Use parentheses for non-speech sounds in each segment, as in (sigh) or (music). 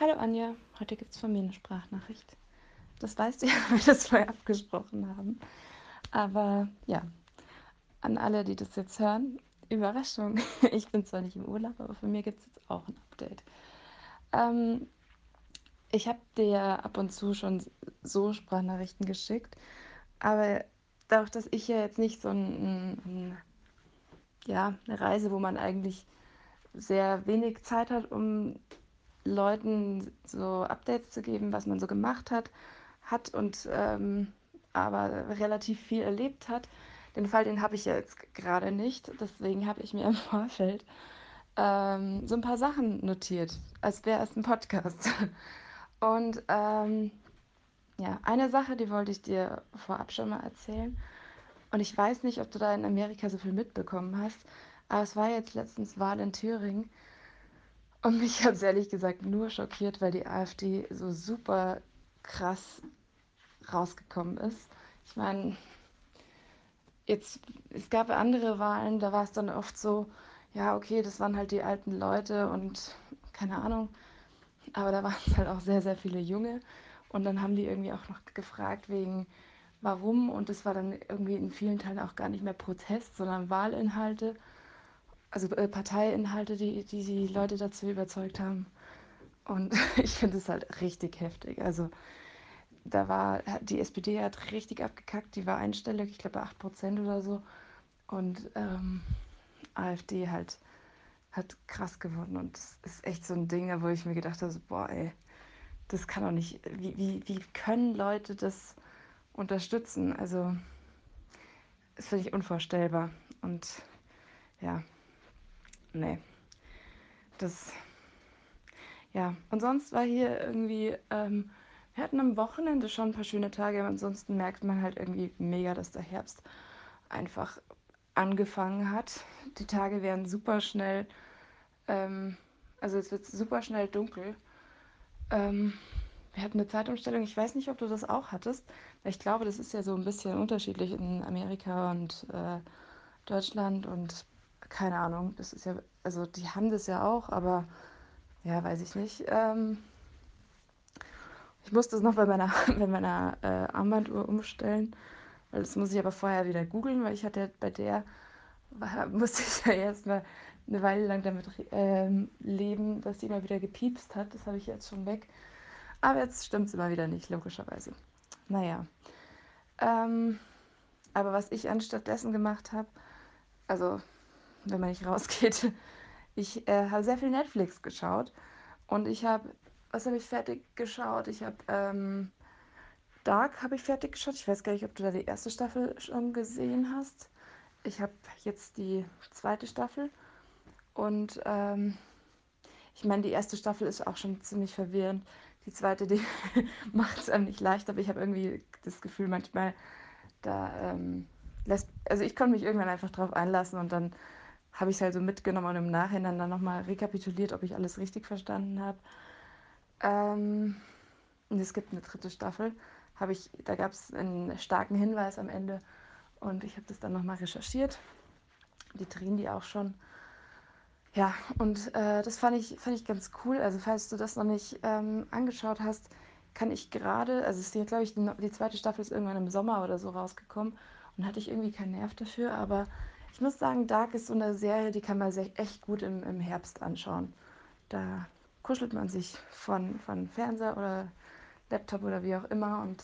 Hallo Anja, heute gibt es von mir eine Sprachnachricht. Das weißt du ja, (laughs) weil wir das vorher abgesprochen haben. Aber ja, an alle, die das jetzt hören, Überraschung. (laughs) Ich bin zwar nicht im Urlaub, aber von mir gibt es jetzt auch ein Update. Ähm, ich habe dir ab und zu schon so Sprachnachrichten geschickt, aber dadurch, dass ich ja jetzt nicht so ein, ein, ja, eine Reise, wo man eigentlich sehr wenig Zeit hat, um Leuten so Updates zu geben, was man so gemacht hat, hat und ähm, aber relativ viel erlebt hat. Den Fall, den habe ich jetzt gerade nicht. Deswegen habe ich mir im Vorfeld ähm, so ein paar Sachen notiert, als wäre es ein Podcast. (laughs) Und ähm, ja, eine Sache, die wollte ich dir vorab schon mal erzählen. Und ich weiß nicht, ob du da in Amerika so viel mitbekommen hast, aber es war jetzt letztens Wahl in Thüringen und mich hat es ehrlich gesagt nur schockiert, weil die AfD so super krass rausgekommen ist. Ich meine, jetzt, es gab andere Wahlen, da war es dann oft so, ja, okay, das waren halt die alten Leute und keine Ahnung, aber da waren es halt auch sehr, sehr viele Junge. Und dann haben die irgendwie auch noch gefragt wegen warum und es war dann irgendwie in vielen Teilen auch gar nicht mehr Protest, sondern Wahlinhalte also äh, Parteiinhalte, die, die die Leute dazu überzeugt haben. Und (laughs) ich finde es halt richtig heftig. Also da war, die SPD hat richtig abgekackt, die war einstellig, ich glaube 8% oder so. Und ähm, AfD halt hat krass gewonnen. Und das ist echt so ein Ding, wo ich mir gedacht habe, so, boah, ey, das kann doch nicht, wie, wie, wie können Leute das unterstützen? Also, das finde ich unvorstellbar. Und ja, nee. Das. Ja, und sonst war hier irgendwie. Ähm, wir hatten am Wochenende schon ein paar schöne Tage, aber ansonsten merkt man halt irgendwie mega, dass der Herbst einfach angefangen hat. Die Tage werden super schnell. Ähm, also es wird super schnell dunkel. Ähm, wir hatten eine Zeitumstellung. Ich weiß nicht, ob du das auch hattest. Ich glaube, das ist ja so ein bisschen unterschiedlich in Amerika und äh, Deutschland und keine Ahnung. Das ist ja, also die haben das ja auch, aber ja, weiß ich nicht. Ähm, ich musste es noch bei meiner, (laughs) bei meiner äh, Armbanduhr umstellen, weil das muss ich aber vorher wieder googeln, weil ich hatte bei der, war, (laughs) musste ich ja erstmal eine Weile lang damit ähm, leben, dass sie immer wieder gepiepst hat. Das habe ich jetzt schon weg. Aber jetzt stimmt es immer wieder nicht, logischerweise. Naja. Ähm, aber was ich anstattdessen gemacht habe, also wenn man nicht (laughs) rausgeht, ich äh, habe sehr viel Netflix geschaut und ich habe, was habe ich fertig geschaut? Ich habe ähm, Dark habe ich fertig geschaut. Ich weiß gar nicht, ob du da die erste Staffel schon gesehen hast. Ich habe jetzt die zweite Staffel und ähm, ich meine, die erste Staffel ist auch schon ziemlich verwirrend. Die zweite, die (laughs) macht es einem nicht leicht, aber ich habe irgendwie das Gefühl, manchmal da ähm, lässt, also ich konnte mich irgendwann einfach drauf einlassen und dann habe ich es halt so mitgenommen und im Nachhinein dann nochmal rekapituliert, ob ich alles richtig verstanden habe. Ähm, und es gibt eine dritte Staffel. Ich, da gab es einen starken Hinweis am Ende und ich habe das dann nochmal recherchiert. Die drehen die auch schon. Ja, und äh, das fand ich, fand ich ganz cool. Also falls du das noch nicht ähm, angeschaut hast, kann ich gerade, also es ist ja, glaube ich, die, die zweite Staffel ist irgendwann im Sommer oder so rausgekommen und hatte ich irgendwie keinen Nerv dafür, aber ich muss sagen, Dark ist so eine Serie, die kann man sich echt gut im, im Herbst anschauen. Da kuschelt man sich von, von Fernseher oder Laptop oder wie auch immer und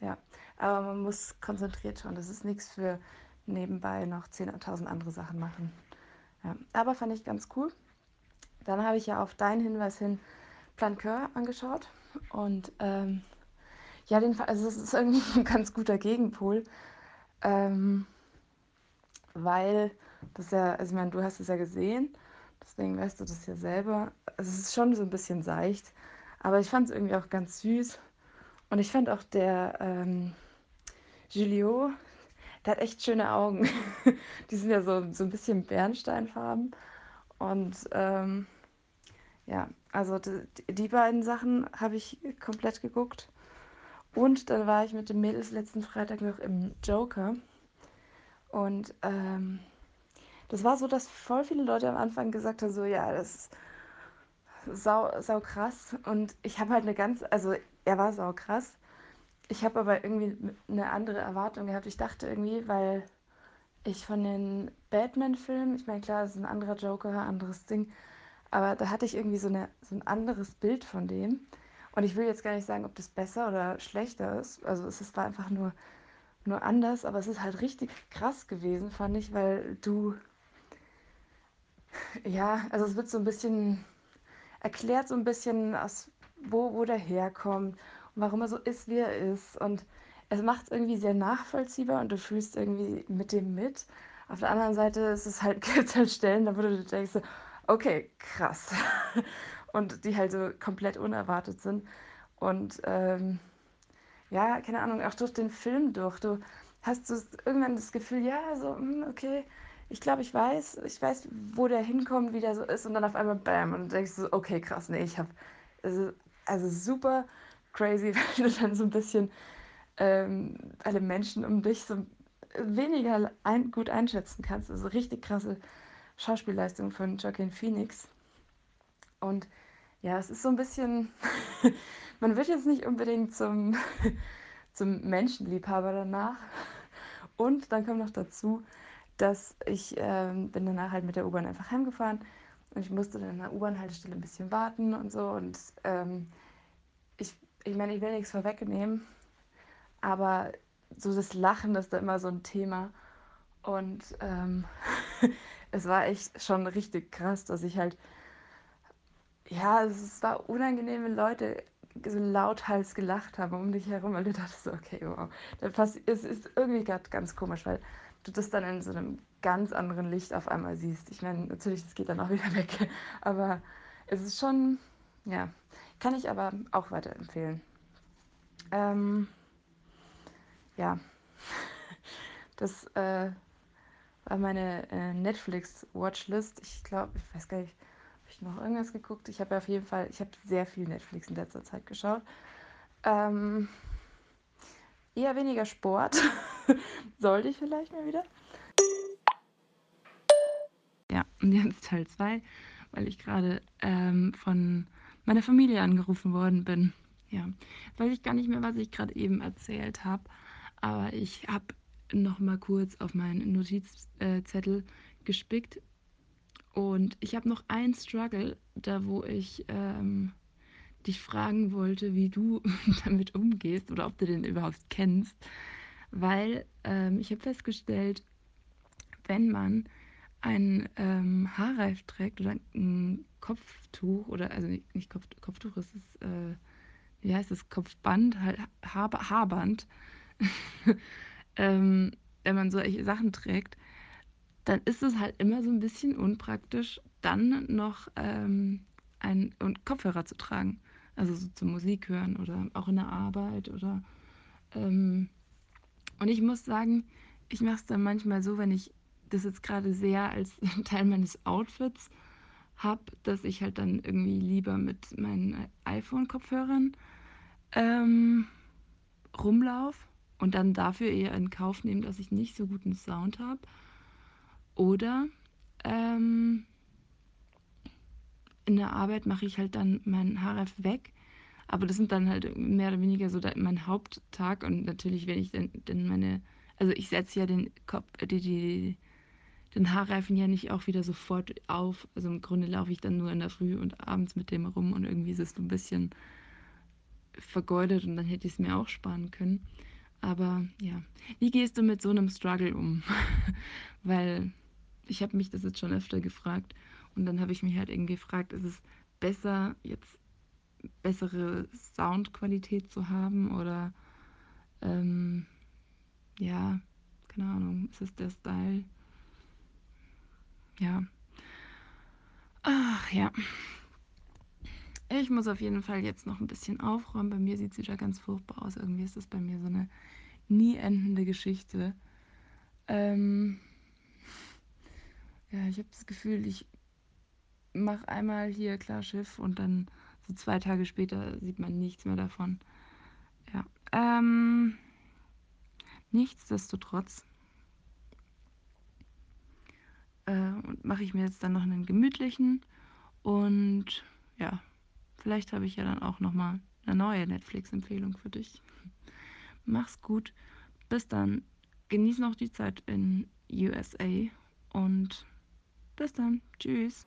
ja, aber man muss konzentriert schauen. Das ist nichts für nebenbei noch 10.000 andere Sachen machen. Ja, aber fand ich ganz cool. Dann habe ich ja auf deinen Hinweis hin Planqueur angeschaut und ähm, ja, den, also es ist irgendwie (laughs) ein ganz guter Gegenpol. Ähm, weil das ja, also ich meine, du hast es ja gesehen, deswegen weißt du das ja selber. Also es ist schon so ein bisschen seicht, aber ich fand es irgendwie auch ganz süß. Und ich fand auch der ähm, Julio, der hat echt schöne Augen. (laughs) Die sind ja so, so ein bisschen Bernsteinfarben. Und ähm, ja, also die, die beiden Sachen habe ich komplett geguckt. Und dann war ich mit den Mädels letzten Freitag noch im Joker. Und ähm, das war so, dass voll viele Leute am Anfang gesagt haben, so ja, das sau, sau krass. Und ich habe halt eine ganz, also er war sau krass. Ich habe aber irgendwie eine andere Erwartung gehabt. Ich dachte irgendwie, weil ich von den Batman-Filmen, ich meine, klar, das ist ein anderer Joker, anderes Ding, aber da hatte ich irgendwie so, eine, so ein anderes Bild von dem. Und ich will jetzt gar nicht sagen, ob das besser oder schlechter ist. Also es ist, war einfach nur, nur anders, aber es ist halt richtig krass gewesen, fand ich, weil du, ja, also es wird so ein bisschen erklärt, so ein bisschen, aus wo, wo der herkommt und warum er so ist, wie er ist. Und es macht es irgendwie sehr nachvollziehbar und du fühlst irgendwie mit dem mit. Auf der anderen Seite ist es halt, (laughs) gibt halt Stellen, da wo du denkst, okay, krass. (laughs) und die halt so komplett unerwartet sind. Und ähm, ja, keine Ahnung, auch durch den Film durch. Du hast so irgendwann das Gefühl, ja, so, hm, okay, ich glaube, ich weiß, ich weiß, wo der hinkommt, wie der so ist. Und dann auf einmal Bam. Und du denkst so, okay, krass, nee, ich habe, also, also super crazy, (laughs) weil du dann so ein bisschen ähm, alle Menschen um dich so weniger ein, gut einschätzen kannst. Also richtig krasse Schauspielleistung von Joaquin Phoenix. Und ja, es ist so ein bisschen, (laughs) man wird jetzt nicht unbedingt zum, (laughs) zum Menschenliebhaber danach. Und dann kommt noch dazu, dass ich ähm, bin danach halt mit der U-Bahn einfach heimgefahren und ich musste dann an der U-Bahn-Haltestelle ein bisschen warten und so. Und ähm, ich, ich meine, ich will nichts vorwegnehmen, aber so das Lachen ist da immer so ein Thema. Und ähm, (laughs) es war echt schon richtig krass, dass ich halt ja, es war unangenehm, wenn Leute so lauthals gelacht haben um dich herum, weil du dachtest okay, wow. es ist irgendwie gerade ganz komisch, weil du das dann in so einem ganz anderen Licht auf einmal siehst. Ich meine, natürlich, das geht dann auch wieder (laughs) weg, aber es ist schon, ja, kann ich aber auch weiterempfehlen. Ähm, ja, (laughs) das äh, war meine äh, Netflix-Watchlist. Ich glaube, ich weiß gar nicht, ich noch irgendwas geguckt? Ich habe auf jeden Fall, ich habe sehr viel Netflix in letzter Zeit geschaut. Ähm, eher weniger Sport. (laughs) Sollte ich vielleicht mal wieder. Ja, und jetzt Teil 2, weil ich gerade ähm, von meiner Familie angerufen worden bin. Ja, jetzt weiß ich gar nicht mehr, was ich gerade eben erzählt habe, aber ich habe noch mal kurz auf meinen Notizzettel gespickt und ich habe noch einen Struggle, da wo ich ähm, dich fragen wollte, wie du (laughs) damit umgehst oder ob du den überhaupt kennst. Weil ähm, ich habe festgestellt, wenn man ein ähm, Haarreif trägt oder ein Kopftuch oder also nicht, Kopf, Kopftuch, es ist äh, wie heißt das Kopfband, halt Haar, Haarband. (laughs) ähm, wenn man solche Sachen trägt, dann ist es halt immer so ein bisschen unpraktisch, dann noch ähm, einen Kopfhörer zu tragen. Also so zum Musik hören oder auch in der Arbeit oder. Ähm, und ich muss sagen, ich mache es dann manchmal so, wenn ich das jetzt gerade sehr als (laughs) Teil meines Outfits habe, dass ich halt dann irgendwie lieber mit meinen iPhone-Kopfhörern ähm, rumlaufe und dann dafür eher in Kauf nehme, dass ich nicht so guten Sound habe. Oder ähm, in der Arbeit mache ich halt dann meinen Haarreif weg. Aber das sind dann halt mehr oder weniger so mein Haupttag. Und natürlich, wenn ich dann, dann meine, also ich setze ja den Kopf, die, die, den Haarreifen ja nicht auch wieder sofort auf. Also im Grunde laufe ich dann nur in der Früh und abends mit dem rum und irgendwie ist es so ein bisschen vergeudet und dann hätte ich es mir auch sparen können. Aber ja, wie gehst du mit so einem Struggle um? (laughs) Weil ich habe mich das jetzt schon öfter gefragt und dann habe ich mich halt irgendwie gefragt, ist es besser, jetzt bessere Soundqualität zu haben oder ähm, ja, keine Ahnung, ist es der Style? Ja. Ach ja. Ich muss auf jeden Fall jetzt noch ein bisschen aufräumen. Bei mir sieht es wieder ganz furchtbar aus. Irgendwie ist das bei mir so eine nie endende Geschichte. Ähm, ja, ich habe das Gefühl, ich mache einmal hier klar Schiff und dann so zwei Tage später sieht man nichts mehr davon. Ja. Ähm, nichtsdestotrotz äh, mache ich mir jetzt dann noch einen gemütlichen und ja, vielleicht habe ich ja dann auch nochmal eine neue Netflix-Empfehlung für dich. Mach's gut. Bis dann. Genieß noch die Zeit in USA und bis dann. Tschüss.